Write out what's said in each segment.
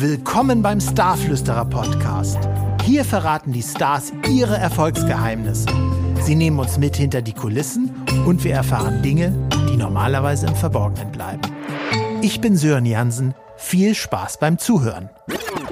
Willkommen beim Starflüsterer Podcast. Hier verraten die Stars ihre Erfolgsgeheimnisse. Sie nehmen uns mit hinter die Kulissen und wir erfahren Dinge, die normalerweise im Verborgenen bleiben. Ich bin Sören Jansen. Viel Spaß beim Zuhören.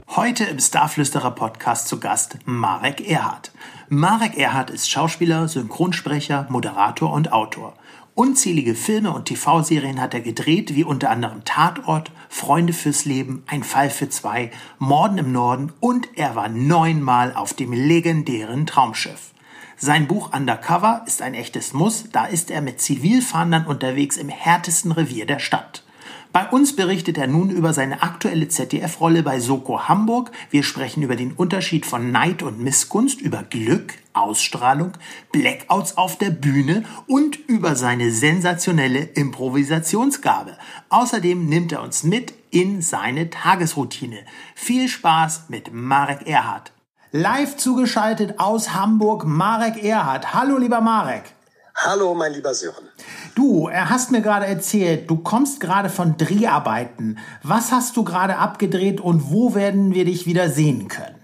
Heute im Starflüsterer Podcast zu Gast Marek Erhardt. Marek Erhardt ist Schauspieler, Synchronsprecher, Moderator und Autor. Unzählige Filme und TV-Serien hat er gedreht, wie unter anderem Tatort, Freunde fürs Leben, Ein Fall für zwei, Morden im Norden und er war neunmal auf dem legendären Traumschiff. Sein Buch Undercover ist ein echtes Muss, da ist er mit Zivilfahndern unterwegs im härtesten Revier der Stadt. Bei uns berichtet er nun über seine aktuelle ZDF-Rolle bei Soko Hamburg. Wir sprechen über den Unterschied von Neid und Missgunst, über Glück, Ausstrahlung, Blackouts auf der Bühne und über seine sensationelle Improvisationsgabe. Außerdem nimmt er uns mit in seine Tagesroutine. Viel Spaß mit Marek Erhardt. Live zugeschaltet aus Hamburg, Marek Erhardt. Hallo, lieber Marek. Hallo, mein lieber Sören. Du, er hast mir gerade erzählt, du kommst gerade von Dreharbeiten. Was hast du gerade abgedreht und wo werden wir dich wieder sehen können?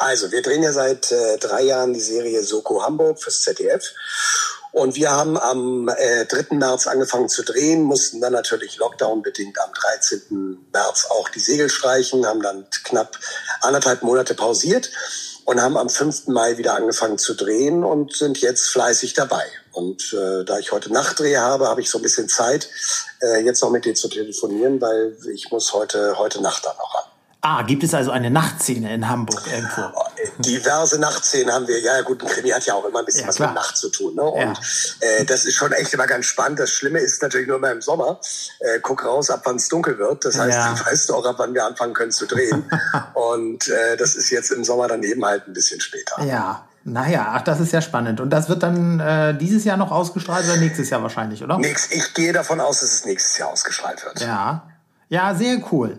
Also, wir drehen ja seit äh, drei Jahren die Serie Soko Hamburg fürs ZDF. Und wir haben am äh, 3. März angefangen zu drehen, mussten dann natürlich Lockdown-bedingt am 13. März auch die Segel streichen, haben dann knapp anderthalb Monate pausiert und haben am 5. Mai wieder angefangen zu drehen und sind jetzt fleißig dabei. Und äh, da ich heute Nachtdreh habe, habe ich so ein bisschen Zeit, äh, jetzt noch mit dir zu telefonieren, weil ich muss heute, heute Nacht dann noch an. Ah, gibt es also eine Nachtszene in Hamburg irgendwo? Diverse Nachtszenen haben wir. Ja, gut, ein Krimi hat ja auch immer ein bisschen ja, was klar. mit Nacht zu tun. Ne? Und ja. äh, das ist schon echt immer ganz spannend. Das Schlimme ist natürlich nur immer im Sommer. Äh, guck raus, ab wann es dunkel wird. Das heißt, ja. du weißt auch, ab wann wir anfangen können zu drehen. Und äh, das ist jetzt im Sommer dann eben halt ein bisschen später. Ja, naja, ach, das ist ja spannend. Und das wird dann äh, dieses Jahr noch ausgestrahlt oder nächstes Jahr wahrscheinlich, oder? Nix, ich gehe davon aus, dass es nächstes Jahr ausgestrahlt wird. Ja. Ja, sehr cool.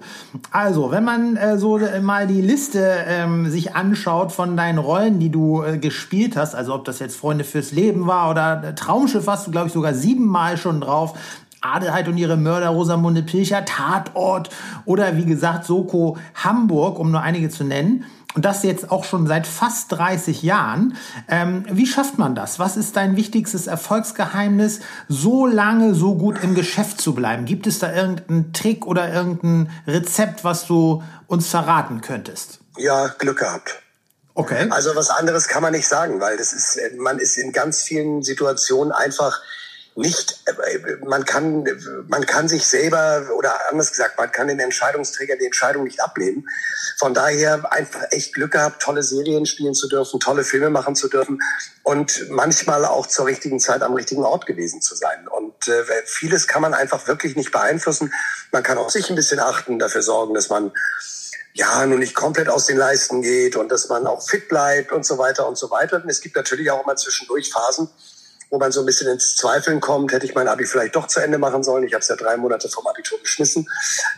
Also, wenn man äh, so äh, mal die Liste ähm, sich anschaut von deinen Rollen, die du äh, gespielt hast, also ob das jetzt Freunde fürs Leben war oder äh, Traumschiff, hast du, glaube ich, sogar siebenmal schon drauf. Adelheid und ihre Mörder, Rosamunde Pilcher, Tatort oder wie gesagt Soko Hamburg, um nur einige zu nennen und das jetzt auch schon seit fast 30 Jahren. Ähm, wie schafft man das? Was ist dein wichtigstes Erfolgsgeheimnis, so lange so gut im Geschäft zu bleiben? Gibt es da irgendeinen Trick oder irgendein Rezept, was du uns verraten könntest? Ja, Glück gehabt. Okay. Also was anderes kann man nicht sagen, weil das ist, man ist in ganz vielen Situationen einfach nicht, äh, man kann, man kann sich selber, oder anders gesagt, man kann den Entscheidungsträger die Entscheidung nicht ablehnen. Von daher einfach echt Glück gehabt, tolle Serien spielen zu dürfen, tolle Filme machen zu dürfen und manchmal auch zur richtigen Zeit am richtigen Ort gewesen zu sein. Und äh, vieles kann man einfach wirklich nicht beeinflussen. Man kann auch sich ein bisschen achten, dafür sorgen, dass man ja, nun nicht komplett aus den Leisten geht und dass man auch fit bleibt und so weiter und so weiter. Und es gibt natürlich auch immer zwischendurch Phasen, wo man so ein bisschen ins Zweifeln kommt, hätte ich mein Abi vielleicht doch zu Ende machen sollen. Ich habe es ja drei Monate vom Abitur geschmissen.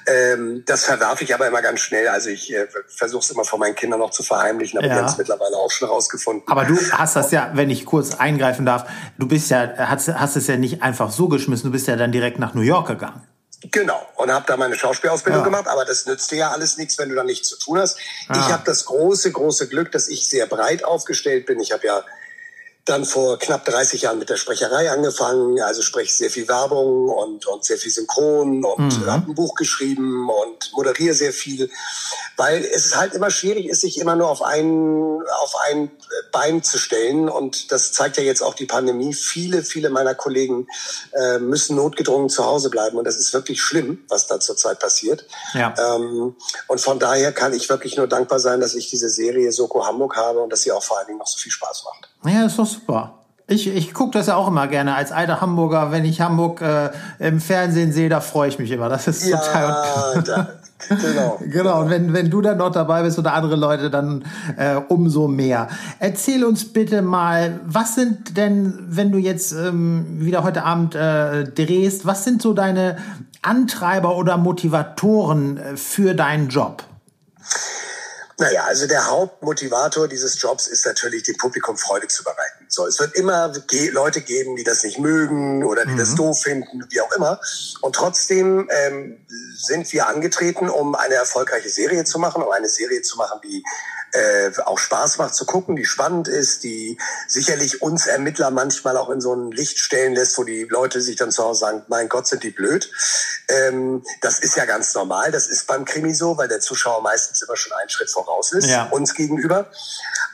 Ähm, das verwerfe ich aber immer ganz schnell. Also ich äh, versuche es immer vor meinen Kindern noch zu verheimlichen, aber ja. die haben es mittlerweile auch schon rausgefunden. Aber du hast das ja, wenn ich kurz eingreifen darf, du bist ja, hast, hast es ja nicht einfach so geschmissen, du bist ja dann direkt nach New York gegangen. Genau, und habe da meine Schauspielausbildung ja. gemacht, aber das nützt dir ja alles nichts, wenn du da nichts zu tun hast. Ah. Ich habe das große, große Glück, dass ich sehr breit aufgestellt bin. Ich habe ja dann vor knapp 30 Jahren mit der Sprecherei angefangen, also spreche sehr viel Werbung und, und sehr viel Synchron und mhm. habe ein Buch geschrieben und moderiere sehr viel, weil es halt immer schwierig ist, sich immer nur auf ein, auf ein Bein zu stellen und das zeigt ja jetzt auch die Pandemie. Viele, viele meiner Kollegen äh, müssen notgedrungen zu Hause bleiben und das ist wirklich schlimm, was da zurzeit passiert. Ja. Ähm, und von daher kann ich wirklich nur dankbar sein, dass ich diese Serie Soko Hamburg habe und dass sie auch vor allen Dingen noch so viel Spaß macht. Ja, ist doch super. Ich, ich gucke das ja auch immer gerne als alter Hamburger. Wenn ich Hamburg äh, im Fernsehen sehe, da freue ich mich immer. Das ist ja, total. Da, genau. genau. Und wenn, wenn du dann noch dabei bist oder andere Leute, dann äh, umso mehr. Erzähl uns bitte mal, was sind denn, wenn du jetzt ähm, wieder heute Abend äh, drehst, was sind so deine Antreiber oder Motivatoren äh, für deinen Job? Naja, also der Hauptmotivator dieses Jobs ist natürlich, dem Publikum Freude zu bereiten. So, es wird immer Leute geben, die das nicht mögen oder die mhm. das doof finden, wie auch immer. Und trotzdem ähm, sind wir angetreten, um eine erfolgreiche Serie zu machen, um eine Serie zu machen, die äh, auch Spaß macht zu gucken, die spannend ist, die sicherlich uns Ermittler manchmal auch in so ein Licht stellen lässt, wo die Leute sich dann zu Hause sagen, mein Gott, sind die blöd. Ähm, das ist ja ganz normal, das ist beim Krimi so, weil der Zuschauer meistens immer schon einen Schritt voraus ist, ja. uns gegenüber.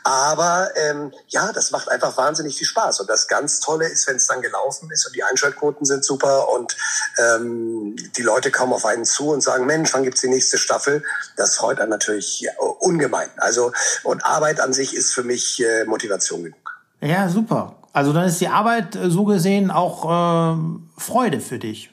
Aber ähm, ja, das macht einfach wahnsinnig viel Spaß. Und das ganz Tolle ist, wenn es dann gelaufen ist und die Einschaltquoten sind super und ähm, die Leute kommen auf einen zu und sagen, Mensch, wann gibt's die nächste Staffel? Das freut einen natürlich ungemein. Also und Arbeit an sich ist für mich äh, Motivation genug. Ja, super. Also dann ist die Arbeit äh, so gesehen auch äh, Freude für dich.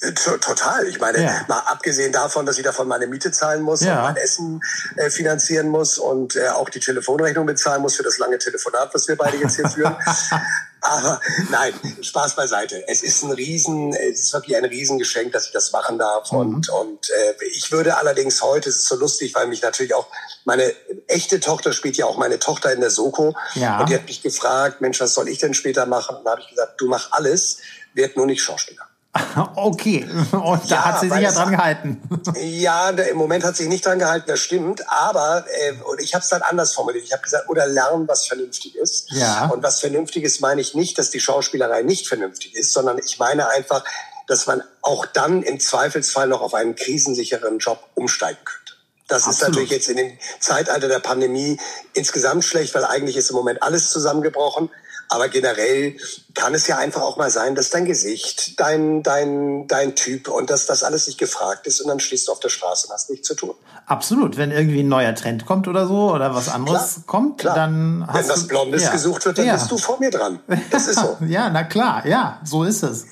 Total. Ich meine, ja. mal abgesehen davon, dass ich davon meine Miete zahlen muss ja. und mein Essen äh, finanzieren muss und äh, auch die Telefonrechnung bezahlen muss für das lange Telefonat, was wir beide jetzt hier führen. Aber nein, Spaß beiseite. Es ist ein Riesen, es ist wirklich ein Riesengeschenk, dass ich das machen darf. Mhm. Und, und äh, ich würde allerdings heute, es ist so lustig, weil mich natürlich auch meine echte Tochter spielt ja auch meine Tochter in der Soko. Ja. Und die hat mich gefragt, Mensch, was soll ich denn später machen? Und da habe ich gesagt, du mach alles, werd nur nicht Schauspieler. Okay, und da ja, hat sie sich ja dran gehalten. Ja, im Moment hat sie sich nicht dran gehalten, das stimmt. Aber äh, und ich habe es dann anders formuliert. Ich habe gesagt, oder lernen, was vernünftig ist. Ja. Und was vernünftig ist, meine ich nicht, dass die Schauspielerei nicht vernünftig ist, sondern ich meine einfach, dass man auch dann im Zweifelsfall noch auf einen krisensicheren Job umsteigen könnte. Das Absolut. ist natürlich jetzt in dem Zeitalter der Pandemie insgesamt schlecht, weil eigentlich ist im Moment alles zusammengebrochen. Aber generell kann es ja einfach auch mal sein, dass dein Gesicht, dein, dein, dein Typ und dass das alles nicht gefragt ist und dann stehst du auf der Straße und hast nichts zu tun. Absolut. Wenn irgendwie ein neuer Trend kommt oder so oder was anderes klar, kommt, klar. dann hast Wenn was Blondes ja. gesucht wird, dann ja. bist du vor mir dran. Das ist so. ja, na klar. Ja, so ist es.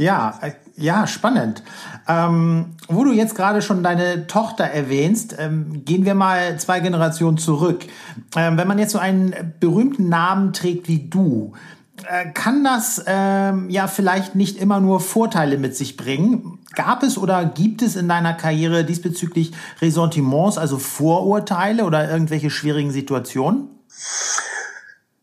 Ja, äh, ja, spannend. Ähm, wo du jetzt gerade schon deine Tochter erwähnst, ähm, gehen wir mal zwei Generationen zurück. Ähm, wenn man jetzt so einen berühmten Namen trägt wie du, äh, kann das ähm, ja vielleicht nicht immer nur Vorteile mit sich bringen. Gab es oder gibt es in deiner Karriere diesbezüglich Ressentiments, also Vorurteile oder irgendwelche schwierigen Situationen?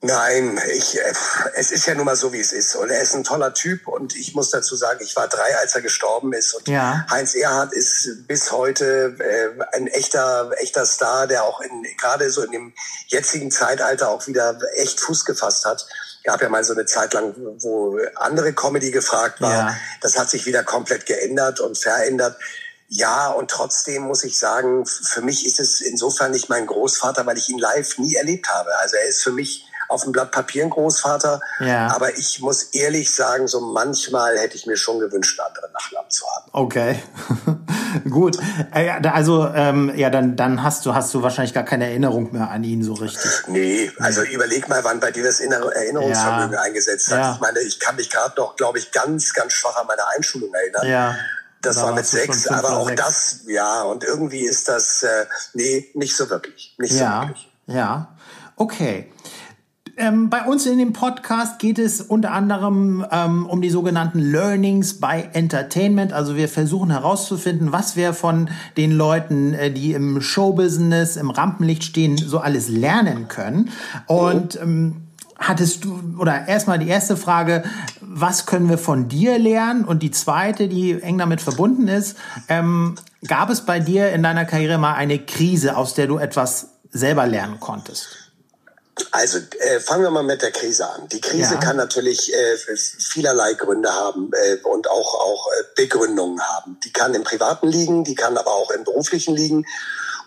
Nein, ich, äh, es ist ja nun mal so, wie es ist. Und er ist ein toller Typ. Und ich muss dazu sagen, ich war drei, als er gestorben ist. Und ja. Heinz Erhardt ist bis heute äh, ein echter, echter Star, der auch in, gerade so in dem jetzigen Zeitalter auch wieder echt Fuß gefasst hat. Gab ja mal so eine Zeit lang, wo andere Comedy gefragt war. Ja. Das hat sich wieder komplett geändert und verändert. Ja, und trotzdem muss ich sagen, für mich ist es insofern nicht mein Großvater, weil ich ihn live nie erlebt habe. Also er ist für mich auf dem Blatt Papier ein Großvater. Ja. Aber ich muss ehrlich sagen, so manchmal hätte ich mir schon gewünscht, einen anderen Nachnamen zu haben. Okay. Gut. Äh, also, ähm, ja, dann, dann hast du, hast du wahrscheinlich gar keine Erinnerung mehr an ihn so richtig. Nee, also nee. überleg mal, wann bei dir das Erinnerungsvermögen ja. eingesetzt hat. Ja. Ich meine, ich kann mich gerade noch, glaube ich, ganz, ganz schwach an meine Einschulung erinnern. Ja. Das da war mit sechs, aber auch sechs. das, ja, und irgendwie ist das, äh, nee, nicht so wirklich. Nicht ja, so wirklich. Ja, okay. Ähm, bei uns in dem Podcast geht es unter anderem ähm, um die sogenannten Learnings by Entertainment. Also wir versuchen herauszufinden, was wir von den Leuten, äh, die im Showbusiness, im Rampenlicht stehen, so alles lernen können. Und ähm, hattest du, oder erstmal die erste Frage, was können wir von dir lernen? Und die zweite, die eng damit verbunden ist, ähm, gab es bei dir in deiner Karriere mal eine Krise, aus der du etwas selber lernen konntest? Also äh, fangen wir mal mit der Krise an. Die Krise ja. kann natürlich äh, vielerlei Gründe haben äh, und auch, auch äh, Begründungen haben. Die kann im Privaten liegen, die kann aber auch im Beruflichen liegen.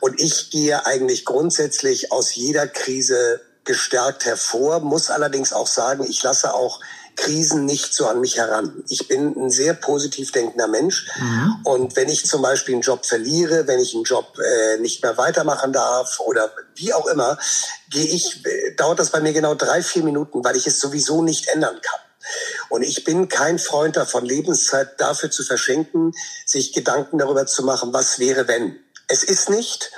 Und ich gehe eigentlich grundsätzlich aus jeder Krise gestärkt hervor, muss allerdings auch sagen, ich lasse auch Krisen nicht so an mich heran. Ich bin ein sehr positiv denkender Mensch. Mhm. Und wenn ich zum Beispiel einen Job verliere, wenn ich einen Job äh, nicht mehr weitermachen darf oder wie auch immer, gehe ich, äh, dauert das bei mir genau drei, vier Minuten, weil ich es sowieso nicht ändern kann. Und ich bin kein Freund davon, Lebenszeit dafür zu verschenken, sich Gedanken darüber zu machen, was wäre, wenn. Es ist nicht.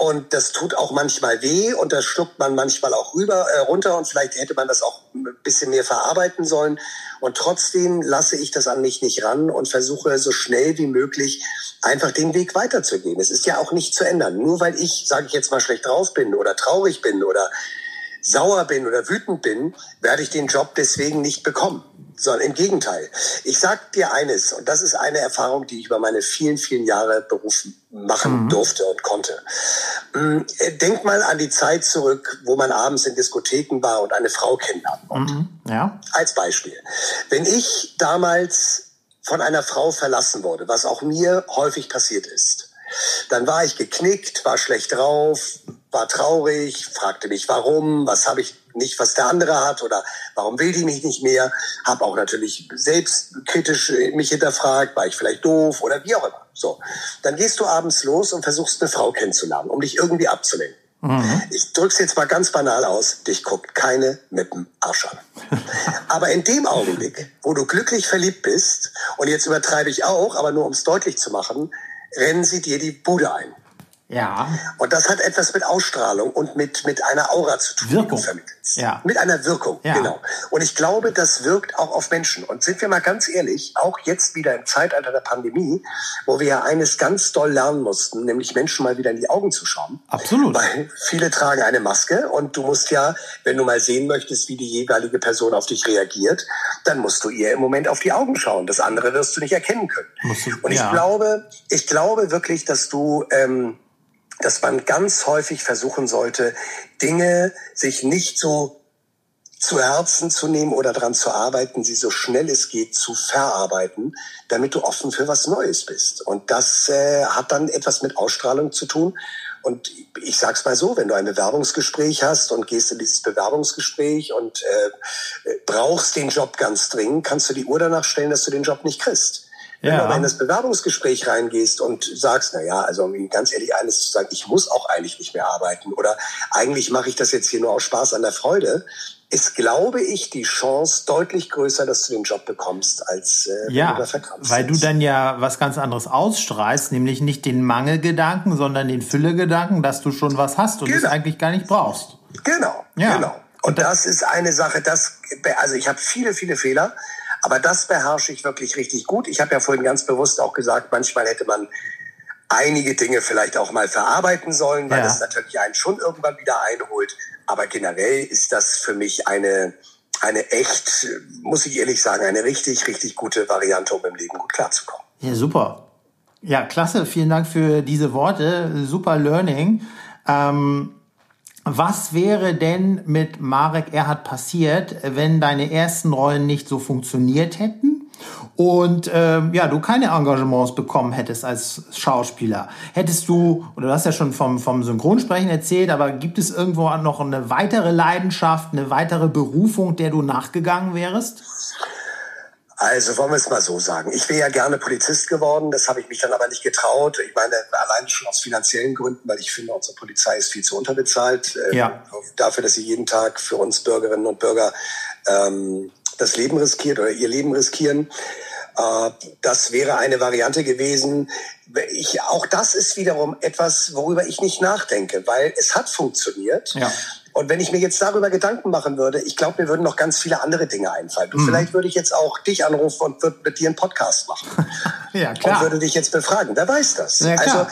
Und das tut auch manchmal weh und das schluckt man manchmal auch rüber, äh, runter und vielleicht hätte man das auch ein bisschen mehr verarbeiten sollen. Und trotzdem lasse ich das an mich nicht ran und versuche so schnell wie möglich einfach den Weg weiterzugehen. Es ist ja auch nicht zu ändern. Nur weil ich, sage ich jetzt mal, schlecht drauf bin oder traurig bin oder sauer bin oder wütend bin, werde ich den Job deswegen nicht bekommen sondern im Gegenteil. Ich sag dir eines, und das ist eine Erfahrung, die ich über meine vielen, vielen Jahre Beruf machen mhm. durfte und konnte. Mm, denk mal an die Zeit zurück, wo man abends in Diskotheken war und eine Frau kennenlernen. Mhm. Ja. Als Beispiel. Wenn ich damals von einer Frau verlassen wurde, was auch mir häufig passiert ist, dann war ich geknickt, war schlecht drauf, war traurig, fragte mich warum, was habe ich nicht, was der andere hat oder warum will die mich nicht mehr. Habe auch natürlich selbstkritisch mich hinterfragt, war ich vielleicht doof oder wie auch immer. So, dann gehst du abends los und versuchst eine Frau kennenzulernen, um dich irgendwie abzulenken. Mhm. Ich drück's jetzt mal ganz banal aus, dich guckt keine mit dem Arsch an. aber in dem Augenblick, wo du glücklich verliebt bist, und jetzt übertreibe ich auch, aber nur um es deutlich zu machen, rennen sie dir die Bude ein. Ja. Und das hat etwas mit Ausstrahlung und mit, mit einer Aura zu tun, Wirkung. Ja. Mit einer Wirkung, ja. genau. Und ich glaube, das wirkt auch auf Menschen. Und sind wir mal ganz ehrlich, auch jetzt wieder im Zeitalter der Pandemie, wo wir ja eines ganz doll lernen mussten, nämlich Menschen mal wieder in die Augen zu schauen. Absolut. Weil viele tragen eine Maske und du musst ja, wenn du mal sehen möchtest, wie die jeweilige Person auf dich reagiert, dann musst du ihr im Moment auf die Augen schauen. Das andere wirst du nicht erkennen können. Du, und ich ja. glaube, ich glaube wirklich, dass du, ähm, dass man ganz häufig versuchen sollte, Dinge sich nicht so zu Herzen zu nehmen oder daran zu arbeiten, sie so schnell es geht zu verarbeiten, damit du offen für was Neues bist. Und das äh, hat dann etwas mit Ausstrahlung zu tun. Und ich sag's mal so, wenn du ein Bewerbungsgespräch hast und gehst in dieses Bewerbungsgespräch und äh, brauchst den Job ganz dringend, kannst du die Uhr danach stellen, dass du den Job nicht kriegst. Wenn ja. du aber in das Bewerbungsgespräch reingehst und sagst, na ja, also um ganz ehrlich eines zu sagen, ich muss auch eigentlich nicht mehr arbeiten oder eigentlich mache ich das jetzt hier nur aus Spaß an der Freude, ist, glaube ich, die Chance deutlich größer, dass du den Job bekommst, als äh, ja, du weil du dann ja was ganz anderes ausstrahlst, nämlich nicht den Mangelgedanken, sondern den Füllegedanken, dass du schon was hast und genau. es eigentlich gar nicht brauchst. Genau, ja. genau. Und, und das ist eine Sache, das, also ich habe viele, viele Fehler. Aber das beherrsche ich wirklich richtig gut. Ich habe ja vorhin ganz bewusst auch gesagt, manchmal hätte man einige Dinge vielleicht auch mal verarbeiten sollen, weil ja. das natürlich einen schon irgendwann wieder einholt. Aber generell ist das für mich eine, eine echt, muss ich ehrlich sagen, eine richtig, richtig gute Variante, um im Leben gut klarzukommen. Ja, super. Ja, klasse. Vielen Dank für diese Worte. Super Learning. Ähm, was wäre denn mit Marek Erhard passiert, wenn deine ersten Rollen nicht so funktioniert hätten? Und ähm, ja, du keine Engagements bekommen hättest als Schauspieler. Hättest du, oder du hast ja schon vom, vom Synchronsprechen erzählt, aber gibt es irgendwo noch eine weitere Leidenschaft, eine weitere Berufung, der du nachgegangen wärst? Also wollen wir es mal so sagen. Ich wäre ja gerne Polizist geworden, das habe ich mich dann aber nicht getraut. Ich meine, allein schon aus finanziellen Gründen, weil ich finde, unsere Polizei ist viel zu unterbezahlt. Äh, ja. Dafür, dass sie jeden Tag für uns Bürgerinnen und Bürger ähm, das Leben riskiert oder ihr Leben riskieren. Äh, das wäre eine Variante gewesen. Ich, auch das ist wiederum etwas, worüber ich nicht nachdenke, weil es hat funktioniert. Ja. Und wenn ich mir jetzt darüber Gedanken machen würde, ich glaube, mir würden noch ganz viele andere Dinge einfallen. Mhm. Vielleicht würde ich jetzt auch dich anrufen und würde mit dir einen Podcast machen. ja, klar. Und würde dich jetzt befragen. Wer weiß das? Ja, klar. Also,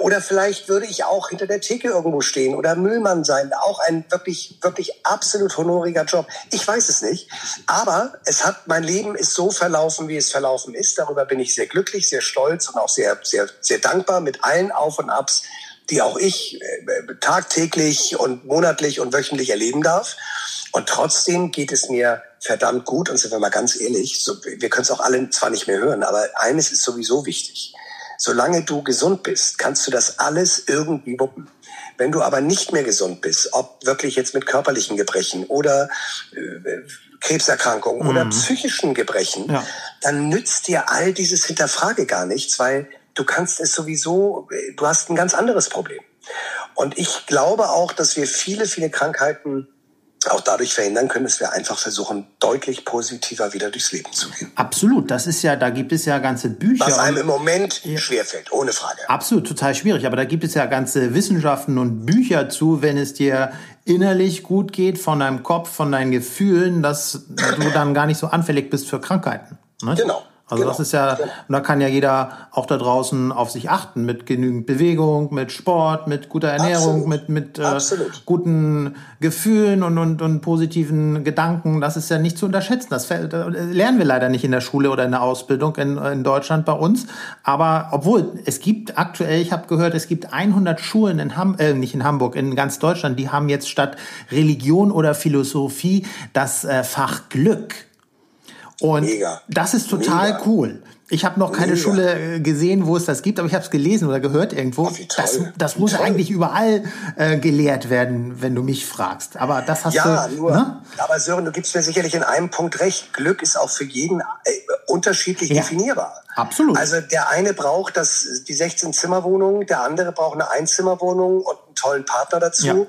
oder vielleicht würde ich auch hinter der Theke irgendwo stehen oder Müllmann sein. Auch ein wirklich, wirklich absolut honoriger Job. Ich weiß es nicht. Aber es hat, mein Leben ist so verlaufen, wie es verlaufen ist. Darüber bin ich sehr glücklich, sehr stolz und auch sehr, sehr, sehr dankbar mit allen Auf und Abs, die auch ich äh, tagtäglich und monatlich und wöchentlich erleben darf. Und trotzdem geht es mir verdammt gut. Und sind wir mal ganz ehrlich, so, wir können es auch alle zwar nicht mehr hören, aber eines ist sowieso wichtig. Solange du gesund bist, kannst du das alles irgendwie wuppen. Wenn du aber nicht mehr gesund bist, ob wirklich jetzt mit körperlichen Gebrechen oder äh, Krebserkrankungen mhm. oder psychischen Gebrechen, ja. dann nützt dir all dieses Hinterfrage gar nichts, weil du kannst es sowieso, du hast ein ganz anderes Problem. Und ich glaube auch, dass wir viele, viele Krankheiten auch dadurch verhindern können, dass wir einfach versuchen, deutlich positiver wieder durchs Leben zu gehen. Absolut, das ist ja, da gibt es ja ganze Bücher. Was einem im Moment ja. schwerfällt, ohne Frage. Absolut, total schwierig, aber da gibt es ja ganze Wissenschaften und Bücher zu, wenn es dir innerlich gut geht, von deinem Kopf, von deinen Gefühlen, dass du dann gar nicht so anfällig bist für Krankheiten. Ne? Genau. Also genau. das ist ja, und da kann ja jeder auch da draußen auf sich achten mit genügend Bewegung, mit Sport, mit guter Ernährung, Absolut. mit, mit äh, guten Gefühlen und, und, und positiven Gedanken. Das ist ja nicht zu unterschätzen. Das lernen wir leider nicht in der Schule oder in der Ausbildung in, in Deutschland bei uns. Aber obwohl es gibt aktuell, ich habe gehört, es gibt 100 Schulen in Ham äh, nicht in Hamburg, in ganz Deutschland, die haben jetzt statt Religion oder Philosophie das äh, Fach Glück. Und Mega. das ist total Mega. cool. Ich habe noch keine Mega. Schule äh, gesehen, wo es das gibt, aber ich habe es gelesen oder gehört irgendwo. Oh, das, das muss toll. eigentlich überall äh, gelehrt werden, wenn du mich fragst. Aber das hast ja, du. Nur, ne? Aber Sören, du gibst mir sicherlich in einem Punkt recht. Glück ist auch für jeden äh, unterschiedlich ja. definierbar. Absolut. Also der eine braucht das, die 16-Zimmer-Wohnung, der andere braucht eine Einzimmerwohnung und einen tollen Partner dazu. Ja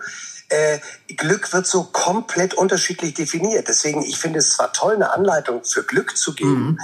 äh, Glück wird so komplett unterschiedlich definiert. Deswegen, ich finde es zwar toll, eine Anleitung für Glück zu geben. Mhm.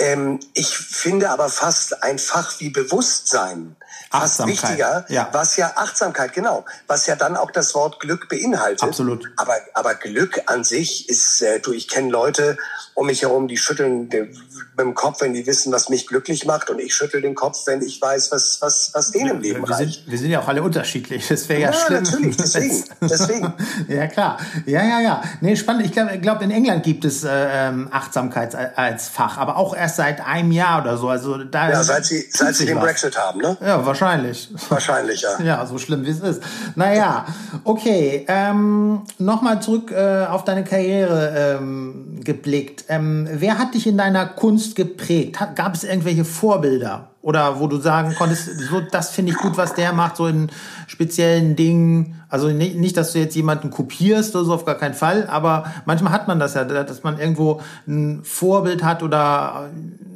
Ähm, ich finde aber fast ein Fach wie Bewusstsein fast wichtiger, ja. was ja Achtsamkeit, genau, was ja dann auch das Wort Glück beinhaltet. Absolut. Aber, aber Glück an sich ist, äh, du, ich kenne Leute um mich herum, die schütteln mit dem Kopf, wenn die wissen, was mich glücklich macht. Und ich schüttel den Kopf, wenn ich weiß, was, was, was denen im Leben wir reicht. Sind, wir sind ja auch alle unterschiedlich. Das wäre ja, ja schlimm. natürlich, deswegen. deswegen. ja, klar. Ja, ja, ja. Nee, spannend. Ich glaube, glaub, in England gibt es äh, ähm, Achtsamkeit als Fach, aber auch erst seit einem Jahr oder so. Also da ja, seit sie, seit sie den was. Brexit haben, ne? Ja, wahrscheinlich. Wahrscheinlich, ja. ja, so schlimm wie es ist. Naja, okay. Ähm, Nochmal zurück äh, auf deine Karriere ähm, geblickt. Ähm, wer hat dich in deiner Kunst geprägt? Gab es irgendwelche Vorbilder? Oder wo du sagen konntest, so, das finde ich gut, was der macht, so in speziellen Dingen. Also nicht, nicht, dass du jetzt jemanden kopierst oder so, auf gar keinen Fall, aber manchmal hat man das ja, dass man irgendwo ein Vorbild hat oder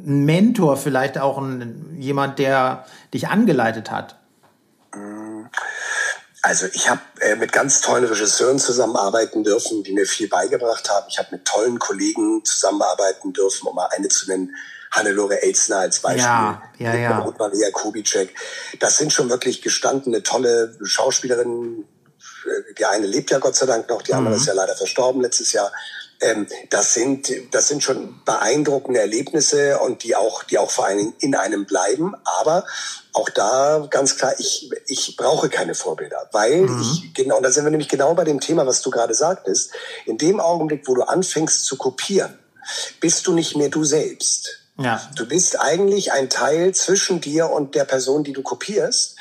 ein Mentor vielleicht auch ein, jemand, der dich angeleitet hat. Also ich habe äh, mit ganz tollen Regisseuren zusammenarbeiten dürfen, die mir viel beigebracht haben. Ich habe mit tollen Kollegen zusammenarbeiten dürfen, um mal eine zu nennen. Hannelore Elsner als Beispiel. Ja, ja, ja. Und Maria Kubitschek. Das sind schon wirklich gestandene, tolle Schauspielerinnen. Die eine lebt ja Gott sei Dank noch, die andere mhm. ist ja leider verstorben letztes Jahr. Ähm, das sind, das sind schon beeindruckende Erlebnisse und die auch, die auch vor allen Dingen in einem bleiben. Aber auch da ganz klar, ich, ich brauche keine Vorbilder, weil mhm. ich, genau, und da sind wir nämlich genau bei dem Thema, was du gerade sagtest. In dem Augenblick, wo du anfängst zu kopieren, bist du nicht mehr du selbst. Ja. Du bist eigentlich ein Teil zwischen dir und der Person, die du kopierst.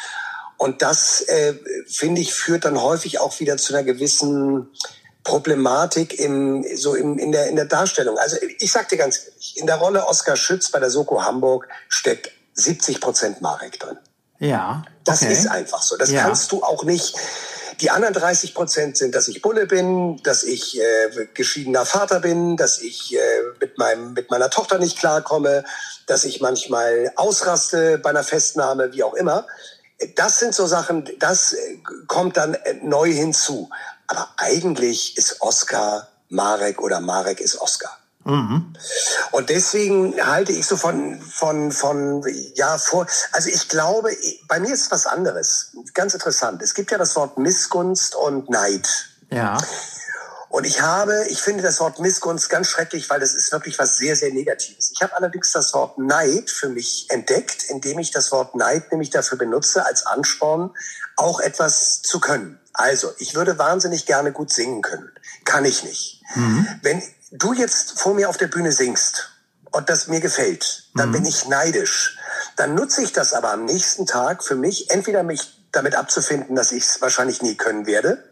Und das, äh, finde ich, führt dann häufig auch wieder zu einer gewissen Problematik im, so im, in, der, in der Darstellung. Also ich sag dir ganz ehrlich, in der Rolle Oskar Schütz bei der Soko Hamburg steckt 70 Prozent Marek drin. Ja. Okay. Das ist einfach so. Das ja. kannst du auch nicht. Die anderen 30 Prozent sind, dass ich Bulle bin, dass ich äh, geschiedener Vater bin, dass ich äh, mit, meinem, mit meiner Tochter nicht klarkomme, dass ich manchmal ausraste bei einer Festnahme, wie auch immer. Das sind so Sachen, das äh, kommt dann äh, neu hinzu. Aber eigentlich ist Oscar Marek oder Marek ist Oscar. Mhm. Und deswegen halte ich so von, von, von, ja, vor, also ich glaube, bei mir ist was anderes. Ganz interessant. Es gibt ja das Wort Missgunst und Neid. Ja. Und ich habe, ich finde das Wort Missgunst ganz schrecklich, weil das ist wirklich was sehr, sehr Negatives. Ich habe allerdings das Wort Neid für mich entdeckt, indem ich das Wort Neid nämlich dafür benutze, als Ansporn, auch etwas zu können. Also, ich würde wahnsinnig gerne gut singen können. Kann ich nicht. Mhm. Wenn du jetzt vor mir auf der Bühne singst und das mir gefällt, dann mhm. bin ich neidisch. Dann nutze ich das aber am nächsten Tag für mich, entweder mich damit abzufinden, dass ich es wahrscheinlich nie können werde,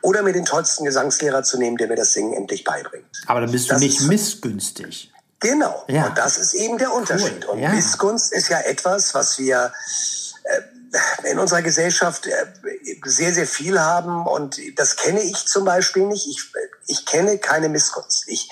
oder mir den tollsten Gesangslehrer zu nehmen, der mir das Singen endlich beibringt. Aber dann bist das du nicht missgünstig. Genau. Ja. Und das ist eben der Unterschied. Cool. Und ja. Missgunst ist ja etwas, was wir äh, in unserer Gesellschaft äh, sehr, sehr viel haben und das kenne ich zum Beispiel nicht. Ich, ich kenne keine Missgunst. Ich,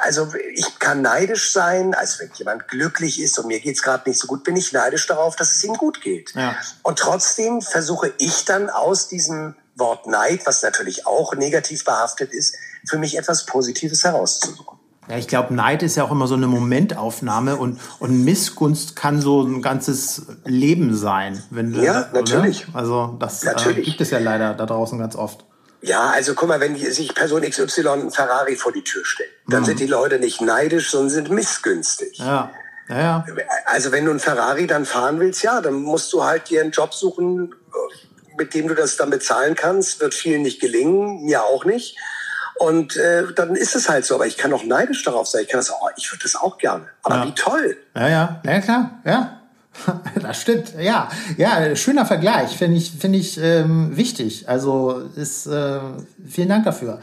also ich kann neidisch sein, als wenn jemand glücklich ist und mir geht's gerade nicht so gut, bin ich neidisch darauf, dass es ihm gut geht. Ja. Und trotzdem versuche ich dann aus diesem Wort Neid, was natürlich auch negativ behaftet ist, für mich etwas Positives herauszusuchen. Ja, ich glaube, Neid ist ja auch immer so eine Momentaufnahme und, und Missgunst kann so ein ganzes Leben sein. Wenn du, ja, natürlich. Oder? Also das äh, natürlich. Äh, gibt es ja leider da draußen ganz oft. Ja, also guck mal, wenn sich Person XY ein Ferrari vor die Tür stellt, dann mhm. sind die Leute nicht neidisch, sondern sind missgünstig. Ja. Ja, ja. Also wenn du ein Ferrari dann fahren willst, ja, dann musst du halt dir einen Job suchen, mit dem du das dann bezahlen kannst. Wird vielen nicht gelingen, mir auch nicht. Und äh, dann ist es halt so. Aber ich kann auch neidisch darauf sein. Ich kann das auch, ich würde das auch gerne. Aber ja. wie toll. Ja, ja, ja klar, ja. Das stimmt, ja, ja, schöner Vergleich, finde ich, finde ich ähm, wichtig. Also ist äh, vielen Dank dafür.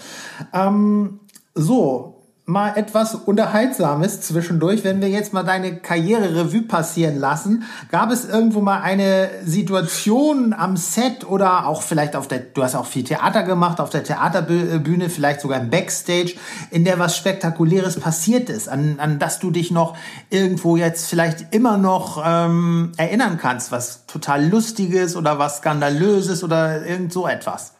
Ähm, so, mal etwas Unterhaltsames zwischendurch, wenn wir jetzt mal deine Karriere-Revue passieren lassen. Gab es irgendwo mal eine Situation am Set oder auch vielleicht auf der, du hast auch viel Theater gemacht, auf der Theaterbühne, vielleicht sogar im Backstage, in der was Spektakuläres passiert ist, an, an das du dich noch irgendwo jetzt vielleicht immer noch ähm, erinnern kannst, was total Lustiges oder was Skandalöses oder irgend so etwas?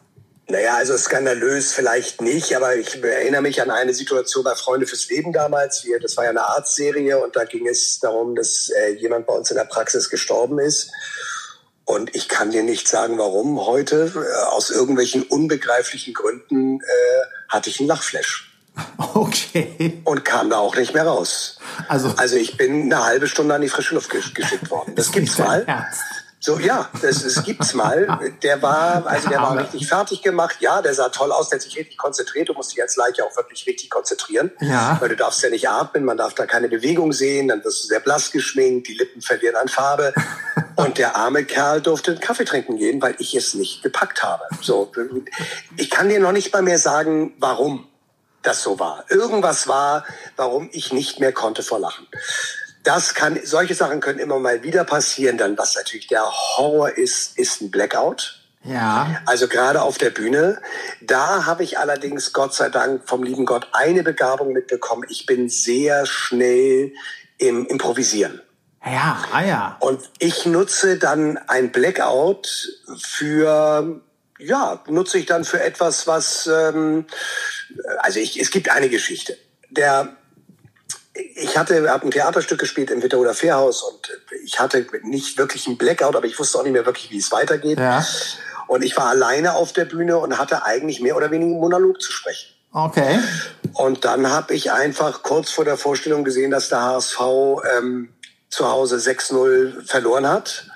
Naja, also skandalös vielleicht nicht, aber ich erinnere mich an eine Situation bei Freunde fürs Leben damals. Wir, das war ja eine Arztserie und da ging es darum, dass äh, jemand bei uns in der Praxis gestorben ist. Und ich kann dir nicht sagen, warum heute. Äh, aus irgendwelchen unbegreiflichen Gründen äh, hatte ich einen Lachflash. Okay. Und kam da auch nicht mehr raus. Also, also ich bin eine halbe Stunde an die frische Luft geschickt worden. Das gibt's mal. Ernst. So, ja, das, das gibt's mal. Der war, also der war richtig fertig gemacht. Ja, der sah toll aus, der hat sich richtig konzentriert. Du musst dich als Leiche auch wirklich richtig konzentrieren. Ja. Weil du darfst ja nicht atmen, man darf da keine Bewegung sehen, dann wirst du sehr blass geschminkt, die Lippen verlieren an Farbe. Und der arme Kerl durfte einen Kaffee trinken gehen, weil ich es nicht gepackt habe. So, ich kann dir noch nicht mal mehr sagen, warum das so war. Irgendwas war, warum ich nicht mehr konnte vor Lachen das kann, solche Sachen können immer mal wieder passieren. Dann, was natürlich der Horror ist, ist ein Blackout. Ja. Also gerade auf der Bühne. Da habe ich allerdings Gott sei Dank vom lieben Gott eine Begabung mitbekommen. Ich bin sehr schnell im Improvisieren. Ja, ah ja. Und ich nutze dann ein Blackout für, ja, nutze ich dann für etwas, was, ähm, also ich, es gibt eine Geschichte. Der ich hatte, habe ein Theaterstück gespielt im Witterhuder Fährhaus und ich hatte nicht wirklich einen Blackout, aber ich wusste auch nicht mehr wirklich, wie es weitergeht. Ja. Und ich war alleine auf der Bühne und hatte eigentlich mehr oder weniger einen Monolog zu sprechen. Okay. Und dann habe ich einfach kurz vor der Vorstellung gesehen, dass der HSV ähm, zu Hause 6-0 verloren hat.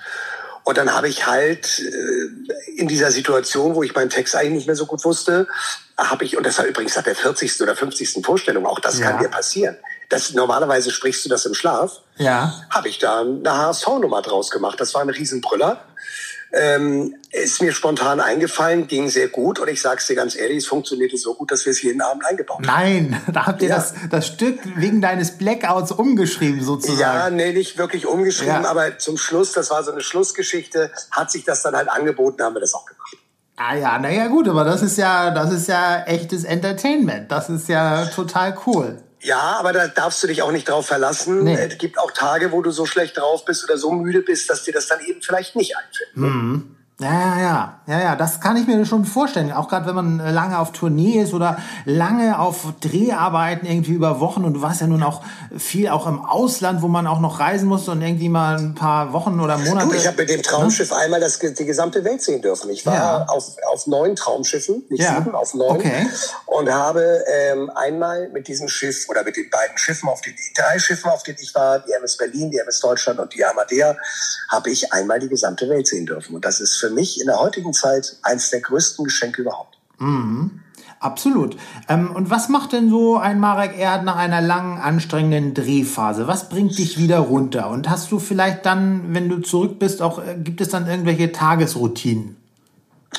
Und dann habe ich halt äh, in dieser Situation, wo ich meinen Text eigentlich nicht mehr so gut wusste, habe ich, und das war übrigens nach der 40. oder 50. Vorstellung, auch das ja. kann dir passieren, das, normalerweise sprichst du das im Schlaf. Ja. Habe ich da eine HSV-Nummer draus gemacht. Das war ein Riesenbrüller. Ähm, ist mir spontan eingefallen, ging sehr gut und ich sag's dir ganz ehrlich, es funktionierte so gut, dass wir es jeden Abend eingebaut haben. Nein, da habt ihr ja. das, das Stück wegen deines Blackouts umgeschrieben sozusagen. Ja, nee, nicht wirklich umgeschrieben, ja. aber zum Schluss, das war so eine Schlussgeschichte, hat sich das dann halt angeboten, haben wir das auch gemacht. Ah ja, naja gut, aber das ist ja, das ist ja echtes Entertainment. Das ist ja total cool. Ja, aber da darfst du dich auch nicht drauf verlassen. Nee. Es gibt auch Tage, wo du so schlecht drauf bist oder so müde bist, dass dir das dann eben vielleicht nicht einfällt. Mhm. Ja, ja, ja, ja, ja, das kann ich mir schon vorstellen. Auch gerade wenn man äh, lange auf Tournee ist oder lange auf Dreharbeiten irgendwie über Wochen und du warst ja nun auch viel auch im Ausland, wo man auch noch reisen musste und irgendwie mal ein paar Wochen oder Monate. Du, ich habe mit dem Traumschiff ne? einmal das, die gesamte Welt sehen dürfen. Ich war ja. auf, auf neun Traumschiffen, nicht ja. sieben, auf neun. Okay. Und habe ähm, einmal mit diesem Schiff oder mit den beiden Schiffen, auf den drei Schiffen, auf denen ich war, die MS Berlin, die MS Deutschland und die Amadea, habe ich einmal die gesamte Welt sehen dürfen. Und das ist für für mich in der heutigen Zeit eines der größten Geschenke überhaupt. Mhm. Absolut. Ähm, und was macht denn so ein Marek Erd nach einer langen, anstrengenden Drehphase? Was bringt dich wieder runter? Und hast du vielleicht dann, wenn du zurück bist, auch, äh, gibt es dann irgendwelche Tagesroutinen?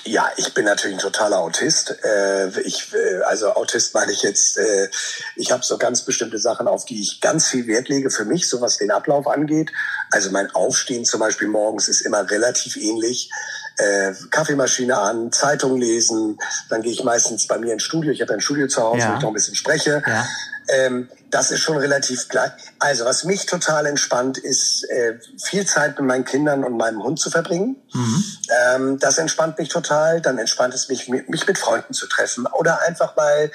Ja, ich bin natürlich ein totaler Autist. Äh, ich, äh, also Autist meine ich jetzt, äh, ich habe so ganz bestimmte Sachen, auf die ich ganz viel Wert lege für mich, so was den Ablauf angeht. Also mein Aufstehen zum Beispiel morgens ist immer relativ ähnlich. Äh, Kaffeemaschine an, Zeitung lesen, dann gehe ich meistens bei mir ins Studio. Ich habe ein Studio zu Hause, ja. wo ich noch ein bisschen spreche. Ja. Ähm, das ist schon relativ gleich. Also was mich total entspannt, ist äh, viel Zeit mit meinen Kindern und meinem Hund zu verbringen. Mhm. Ähm, das entspannt mich total. Dann entspannt es mich, mich mit Freunden zu treffen oder einfach mal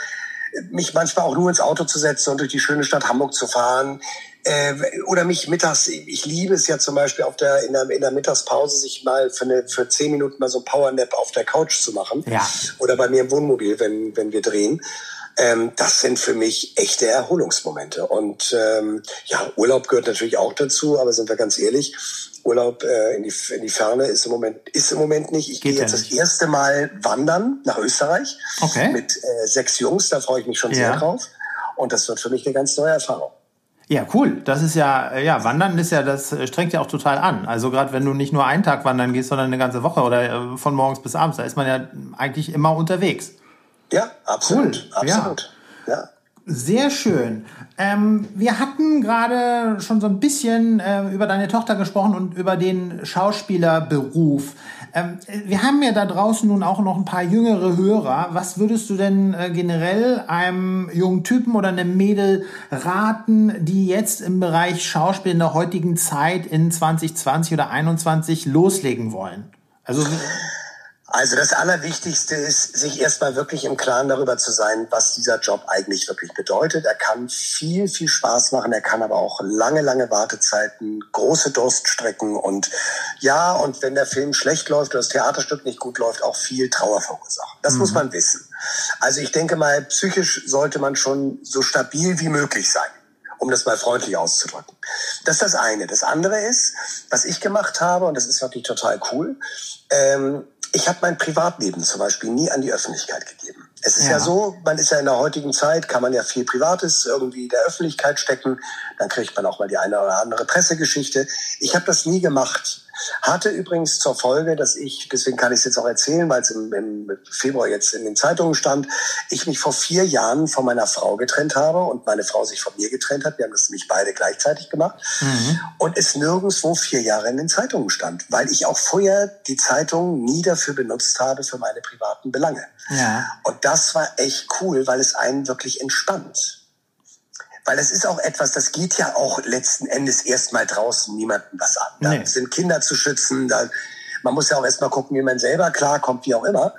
mich manchmal auch nur ins Auto zu setzen und durch die schöne Stadt Hamburg zu fahren. Äh, oder mich mittags, ich liebe es ja zum Beispiel auf der, in, der, in der Mittagspause, sich mal für, eine, für zehn Minuten mal so ein Powernap auf der Couch zu machen. Ja. Oder bei mir im Wohnmobil, wenn, wenn wir drehen. Ähm, das sind für mich echte Erholungsmomente. Und ähm, ja, Urlaub gehört natürlich auch dazu, aber sind wir ganz ehrlich, Urlaub äh, in, die, in die Ferne ist im Moment ist im Moment nicht. Ich gehe jetzt das erste Mal wandern nach Österreich okay. mit äh, sechs Jungs. Da freue ich mich schon ja. sehr drauf. Und das wird für mich eine ganz neue Erfahrung. Ja, cool. Das ist ja, äh, ja, Wandern ist ja, das äh, strengt ja auch total an. Also gerade wenn du nicht nur einen Tag wandern gehst, sondern eine ganze Woche oder äh, von morgens bis abends, da ist man ja eigentlich immer unterwegs. Ja, absolut. Cool. Absolut. Ja. ja. Sehr schön. Ähm, wir hatten gerade schon so ein bisschen äh, über deine Tochter gesprochen und über den Schauspielerberuf. Ähm, wir haben ja da draußen nun auch noch ein paar jüngere Hörer. Was würdest du denn äh, generell einem jungen Typen oder einem Mädel raten, die jetzt im Bereich Schauspiel in der heutigen Zeit in 2020 oder 2021 loslegen wollen? Also also das Allerwichtigste ist, sich erstmal wirklich im Klaren darüber zu sein, was dieser Job eigentlich wirklich bedeutet. Er kann viel, viel Spaß machen, er kann aber auch lange, lange Wartezeiten, große Durststrecken und ja, und wenn der Film schlecht läuft oder das Theaterstück nicht gut läuft, auch viel Trauer verursachen. Das mhm. muss man wissen. Also ich denke mal, psychisch sollte man schon so stabil wie möglich sein um das mal freundlich auszudrücken. Das ist das eine. Das andere ist, was ich gemacht habe, und das ist wirklich total cool, ähm, ich habe mein Privatleben zum Beispiel nie an die Öffentlichkeit gegeben. Es ist ja. ja. so, man ist ja in der heutigen Zeit, kann man ja viel Privates irgendwie der Öffentlichkeit stecken. Dann kriegt man auch mal die eine oder andere Pressegeschichte. Ich habe das nie gemacht. Hatte übrigens zur Folge, dass ich, deswegen kann ich es jetzt auch erzählen, weil es im, im, Februar jetzt in den Zeitungen stand, ich mich vor vier Jahren von meiner Frau getrennt habe und meine Frau sich von mir getrennt hat. Wir haben das nämlich beide gleichzeitig gemacht. Mhm. Und es nirgendwo vier Jahre in den Zeitungen stand, weil ich auch vorher die Zeitung nie dafür benutzt habe für meine privaten Belange. Ja. Und das war echt cool, weil es einen wirklich entspannt. Weil es ist auch etwas, das geht ja auch letzten Endes erstmal draußen niemandem was an. Da nee. sind Kinder zu schützen, da, man muss ja auch erstmal gucken, wie man selber klarkommt, wie auch immer.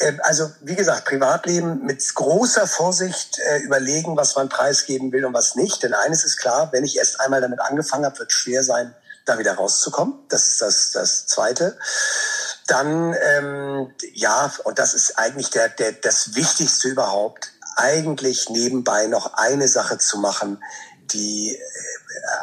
Ähm, also, wie gesagt, Privatleben mit großer Vorsicht äh, überlegen, was man preisgeben will und was nicht. Denn eines ist klar, wenn ich erst einmal damit angefangen habe, wird es schwer sein, da wieder rauszukommen. Das ist das, das Zweite. Dann, ähm, ja, und das ist eigentlich der, der, das Wichtigste überhaupt, eigentlich nebenbei noch eine Sache zu machen, die äh,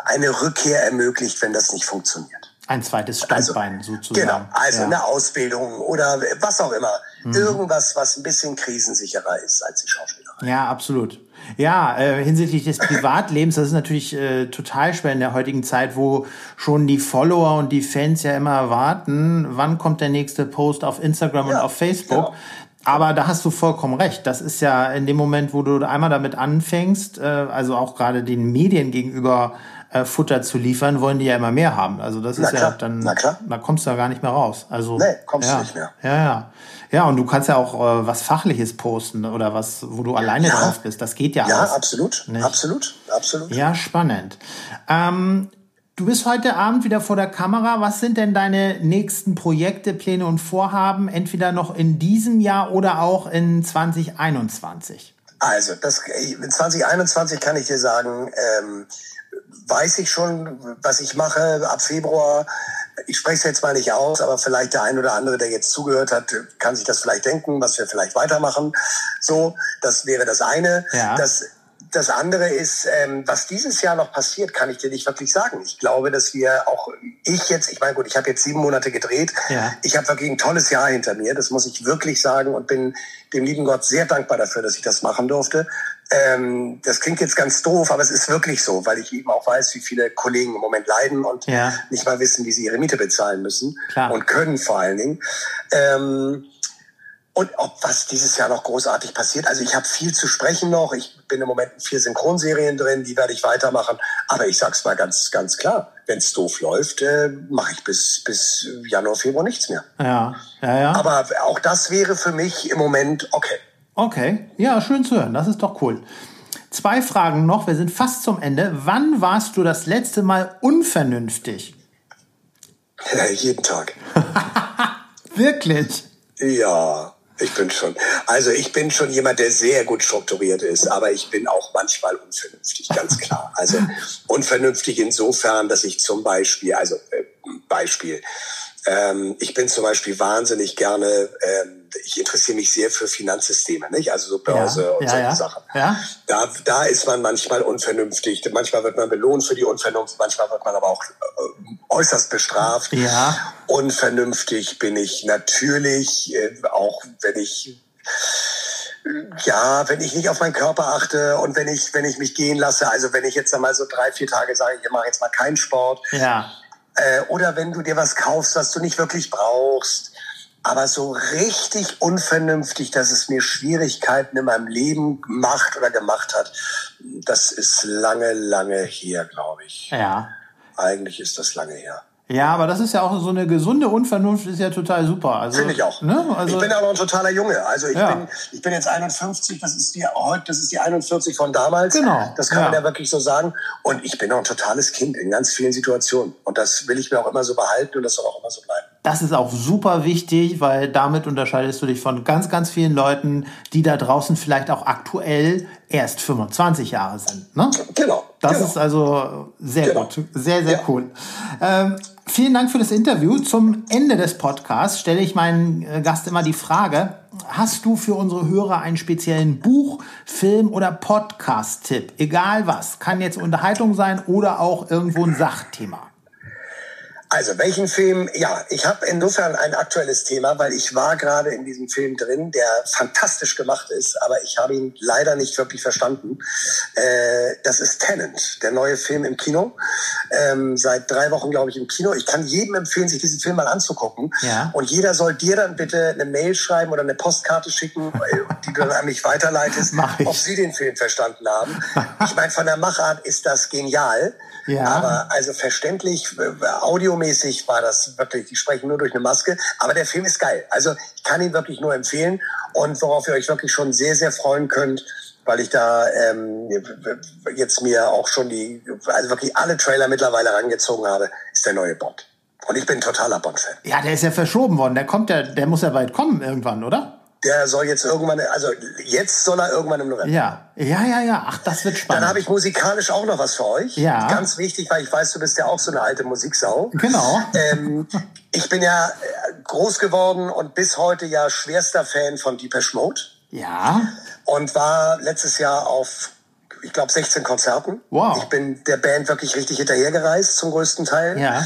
eine Rückkehr ermöglicht, wenn das nicht funktioniert. Ein zweites Standbein also, sozusagen. Genau, also ja. eine Ausbildung oder was auch immer. Mhm. Irgendwas, was ein bisschen krisensicherer ist als die Schauspielerei. Ja, absolut. Ja, äh, hinsichtlich des Privatlebens, das ist natürlich äh, total schwer in der heutigen Zeit, wo schon die Follower und die Fans ja immer erwarten, wann kommt der nächste Post auf Instagram ja, und auf Facebook. Genau. Aber da hast du vollkommen recht. Das ist ja in dem Moment, wo du einmal damit anfängst, äh, also auch gerade den Medien gegenüber äh, Futter zu liefern, wollen die ja immer mehr haben. Also das ist ja dann, Na klar. da kommst du ja gar nicht mehr raus. Also nee, kommst ja, du nicht mehr. Ja, ja. Ja, und du kannst ja auch äh, was Fachliches posten oder was, wo du alleine ja. drauf bist. Das geht ja Ja, absolut, nicht? absolut, absolut. Ja, spannend. Ähm, Du bist heute Abend wieder vor der Kamera. Was sind denn deine nächsten Projekte, Pläne und Vorhaben, entweder noch in diesem Jahr oder auch in 2021? Also, das, in 2021 kann ich dir sagen, ähm, weiß ich schon, was ich mache ab Februar. Ich spreche es jetzt mal nicht aus, aber vielleicht der ein oder andere, der jetzt zugehört hat, kann sich das vielleicht denken, was wir vielleicht weitermachen. So, das wäre das eine. Ja. Das das andere ist, ähm, was dieses Jahr noch passiert, kann ich dir nicht wirklich sagen. Ich glaube, dass wir auch, ich jetzt, ich meine, gut, ich habe jetzt sieben Monate gedreht. Ja. Ich habe wirklich ein tolles Jahr hinter mir, das muss ich wirklich sagen und bin dem lieben Gott sehr dankbar dafür, dass ich das machen durfte. Ähm, das klingt jetzt ganz doof, aber es ist wirklich so, weil ich eben auch weiß, wie viele Kollegen im Moment leiden und ja. nicht mal wissen, wie sie ihre Miete bezahlen müssen Klar. und können vor allen Dingen. Ähm, und ob was dieses Jahr noch großartig passiert. Also ich habe viel zu sprechen noch. Ich bin im Moment in vier Synchronserien drin, die werde ich weitermachen. Aber ich sag's mal ganz, ganz klar, wenn's doof läuft, äh, mache ich bis, bis Januar, Februar nichts mehr. Ja, ja, ja. Aber auch das wäre für mich im Moment okay. Okay, ja, schön zu hören. Das ist doch cool. Zwei Fragen noch, wir sind fast zum Ende. Wann warst du das letzte Mal unvernünftig? Ja, jeden Tag. Wirklich? Ja. Ich bin schon, also ich bin schon jemand, der sehr gut strukturiert ist, aber ich bin auch manchmal unvernünftig, ganz klar. Also unvernünftig insofern, dass ich zum Beispiel, also äh, Beispiel, ähm, ich bin zum Beispiel wahnsinnig gerne, ähm, ich interessiere mich sehr für Finanzsysteme, nicht? Also so Börse ja, und ja, solche ja. Sachen. Ja. Da, da ist man manchmal unvernünftig. Manchmal wird man belohnt für die Unvernunft, manchmal wird man aber auch äh, äußerst bestraft. Ja. Unvernünftig bin ich natürlich, äh, auch wenn ich ja, wenn ich nicht auf meinen Körper achte und wenn ich, wenn ich mich gehen lasse, also wenn ich jetzt einmal so drei, vier Tage sage, ich mache jetzt mal keinen Sport. Ja. Äh, oder wenn du dir was kaufst, was du nicht wirklich brauchst. Aber so richtig unvernünftig, dass es mir Schwierigkeiten in meinem Leben macht oder gemacht hat, das ist lange, lange her, glaube ich. Ja. Eigentlich ist das lange her. Ja, aber das ist ja auch so eine gesunde Unvernunft, ist ja total super. Also, Finde ich auch. Ne? Also, ich bin aber ein totaler Junge. Also ich, Ja. bin, ich bin jetzt 51, das ist die heute, das ist die 41 von damals. Genau, Das kann man ja. ja wirklich so sagen. Und ich bin auch ein totales Kind in ganz vielen Situationen. Und das will ich mir auch immer so behalten und das soll auch immer so bleiben. Das ist auch super wichtig, weil damit unterscheidest du dich von ganz, ganz vielen Leuten, die da draußen vielleicht auch aktuell erst 25 Jahre sind. Ne? Genau. Das genau. ist also sehr Genau. gut, sehr, sehr Ja. cool. Ähm, vielen Dank für das Interview. Zum Ende des Podcasts stelle ich meinen äh, Gast immer die Frage, hast du für unsere Hörer einen speziellen Buch, Film oder Podcast-Tipp? Egal was, kann jetzt Unterhaltung sein oder auch irgendwo ein Sachthema. Also, welchen Film? Ja, ich habe insofern ein aktuelles Thema, weil ich war gerade in diesem Film drin, der fantastisch gemacht ist, aber ich habe ihn leider nicht wirklich verstanden. Äh, das ist Tenant, der neue Film im Kino. Ähm, seit drei Wochen, glaube ich, im Kino. Ich kann jedem empfehlen, sich diesen Film mal anzugucken. Ja. Und jeder soll dir dann bitte eine Mail schreiben oder eine Postkarte schicken, äh, die du dann an mich weiterleitest, ob sie den Film verstanden haben. Ich meine, von der Machart ist das genial. Ja. Aber also verständlich, äh, audiomäßig war das wirklich, die sprechen nur durch eine Maske, aber der Film ist geil. Also ich kann ihn wirklich nur empfehlen und worauf ihr euch wirklich schon sehr, sehr freuen könnt, weil ich da ähm, jetzt mir auch schon die, also wirklich alle Trailer mittlerweile rangezogen habe, ist der neue Bond. Und ich bin totaler Bond-Fan. Ja, der ist ja verschoben worden. Der kommt ja, der muss ja bald kommen irgendwann, oder? Der soll jetzt irgendwann, also jetzt soll er irgendwann im November. Ja, ja, ja, ja. Ach, das wird spannend. Dann habe ich musikalisch auch noch was für euch. Ja. Ganz wichtig, weil ich weiß, du bist ja auch so eine alte Musiksau. Genau. Ähm, ich bin ja äh, groß geworden und bis heute ja schwerster Fan von Depeche Mode ja. und war letztes Jahr auf, ich glaube, 16 Konzerten. Wow. Ich bin der Band wirklich richtig hinterhergereist zum größten Teil. Ja.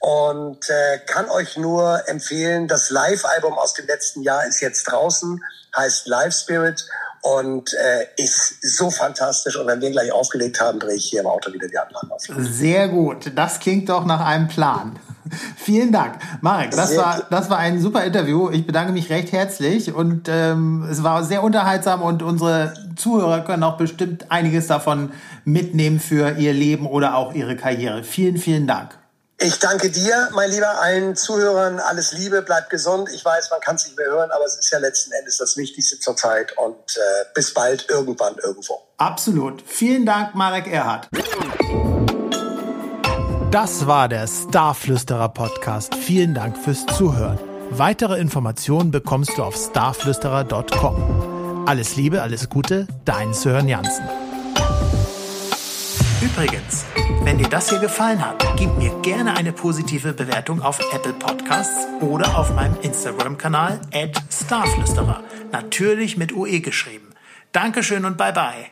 Und äh, kann euch nur empfehlen, das Live-Album aus dem letzten Jahr ist jetzt draußen, heißt Live Spirit und äh, ist so fantastisch. Und wenn wir gleich aufgelegt haben, drehe ich hier im Auto wieder die Anlage auf. Sehr gut. Das klingt doch nach einem Plan. Vielen Dank. Marek, das Sehr war, das war ein super Interview. Ich bedanke mich recht herzlich und ähm, es war sehr unterhaltsam und unsere Zuhörer können auch bestimmt einiges davon mitnehmen für ihr Leben oder auch ihre Karriere. Vielen, vielen Dank. Ich danke dir, mein Lieber, allen Zuhörern. Alles Liebe, bleibt gesund. Ich weiß, man kann es nicht mehr hören, aber es ist ja letzten Endes das Wichtigste zur Zeit. Und äh, bis bald, irgendwann, irgendwo. Absolut. Vielen Dank, Marek Erhardt. Das war der Starflüsterer Podcast. Vielen Dank fürs Zuhören. Weitere Informationen bekommst du auf starflüsterer.com. Alles Liebe, alles Gute, dein Sören Jansen. Übrigens, wenn dir das hier gefallen hat, gib mir gerne eine positive Bewertung auf Apple Podcasts oder auf meinem Instagram-Kanal at starflüsterer. Natürlich mit UE geschrieben. Dankeschön und bye bye.